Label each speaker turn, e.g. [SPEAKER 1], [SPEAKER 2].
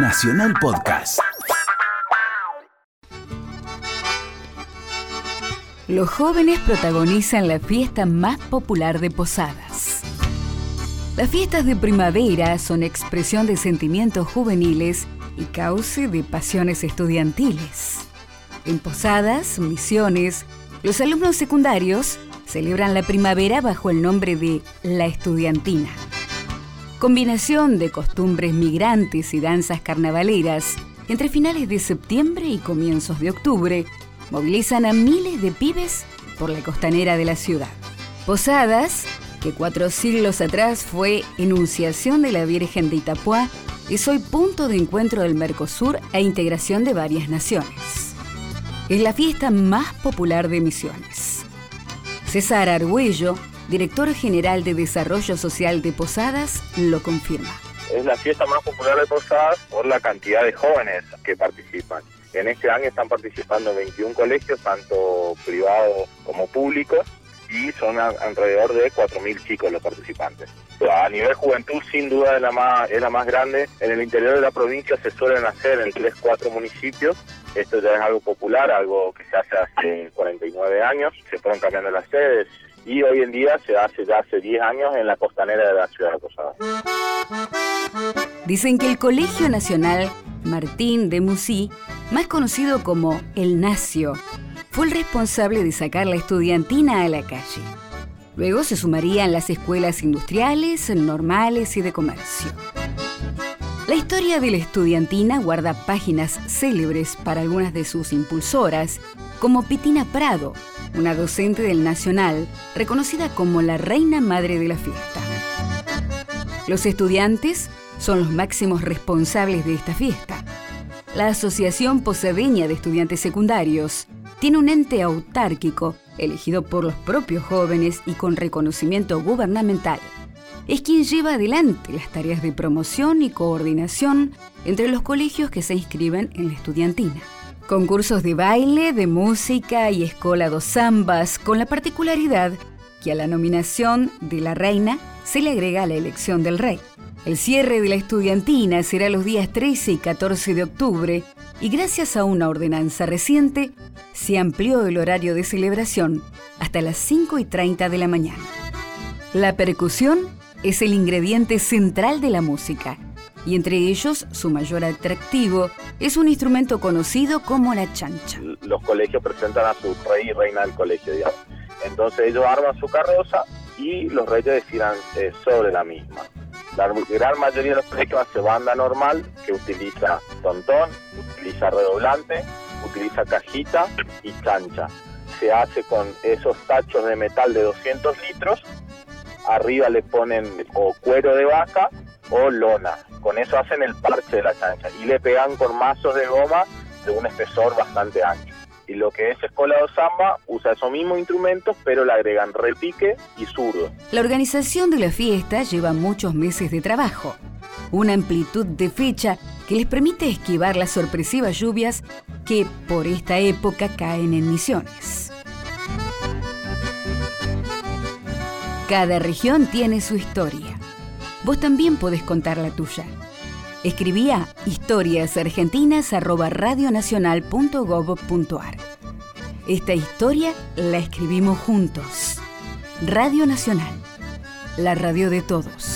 [SPEAKER 1] Nacional Podcast.
[SPEAKER 2] Los jóvenes protagonizan la fiesta más popular de Posadas. Las fiestas de primavera son expresión de sentimientos juveniles y cauce de pasiones estudiantiles. En Posadas, Misiones, los alumnos secundarios celebran la primavera bajo el nombre de La Estudiantina. Combinación de costumbres migrantes y danzas carnavaleras entre finales de septiembre y comienzos de octubre movilizan a miles de pibes por la costanera de la ciudad. Posadas, que cuatro siglos atrás fue enunciación de la Virgen de Itapuá, es hoy punto de encuentro del Mercosur e integración de varias naciones. Es la fiesta más popular de Misiones. César Argüello, director general de Desarrollo Social de Posadas, lo confirma.
[SPEAKER 3] Es la fiesta más popular de Posadas por la cantidad de jóvenes que participan. En este año están participando 21 colegios, tanto privados como públicos, y son alrededor de 4.000 chicos los participantes. A nivel juventud, sin duda es la, más, es la más grande. En el interior de la provincia se suelen hacer en 3, 4 municipios. Esto ya es algo popular, algo que se hace hace 49 años. Se fueron cambiando las sedes y hoy en día se hace ya hace 10 años en la costanera de la ciudad de Posadas.
[SPEAKER 2] Dicen que el Colegio Nacional Martín de Musí, más conocido como El Nacio, fue el responsable de sacar la estudiantina a la calle. Luego se sumarían las escuelas industriales, normales y de comercio. La historia de la estudiantina guarda páginas célebres para algunas de sus impulsoras, como Pitina Prado, una docente del Nacional reconocida como la reina madre de la fiesta. Los estudiantes son los máximos responsables de esta fiesta. La Asociación Posadeña de Estudiantes Secundarios tiene un ente autárquico elegido por los propios jóvenes y con reconocimiento gubernamental. Es quien lleva adelante las tareas de promoción y coordinación entre los colegios que se inscriben en la estudiantina. Concursos de baile, de música y escola dos zambas, con la particularidad que a la nominación de la reina se le agrega la elección del rey. El cierre de la estudiantina será los días 13 y 14 de octubre y gracias a una ordenanza reciente se amplió el horario de celebración hasta las 5 y 30 de la mañana. La percusión es el ingrediente central de la música y entre ellos su mayor atractivo es un instrumento conocido como la chancha.
[SPEAKER 3] Los colegios presentan a su rey y reina del colegio, digamos. Entonces ellos arman su carroza y los reyes desfilan eh, sobre la misma. La gran mayoría de los colegios hace banda normal que utiliza tontón, utiliza redoblante, utiliza cajita y chancha. Se hace con esos tachos de metal de 200 litros. Arriba le ponen o cuero de vaca o lona. Con eso hacen el parche de la chancha y le pegan con mazos de goma de un espesor bastante ancho. Y lo que es Escola de Samba usa esos mismos instrumentos, pero le agregan repique y zurdo.
[SPEAKER 2] La organización de la fiesta lleva muchos meses de trabajo, una amplitud de fecha que les permite esquivar las sorpresivas lluvias que por esta época caen en Misiones. Cada región tiene su historia. Vos también podés contar la tuya. Escribía historiasargentinas.radionacional.gov.ar. Esta historia la escribimos juntos. Radio Nacional, la radio de todos.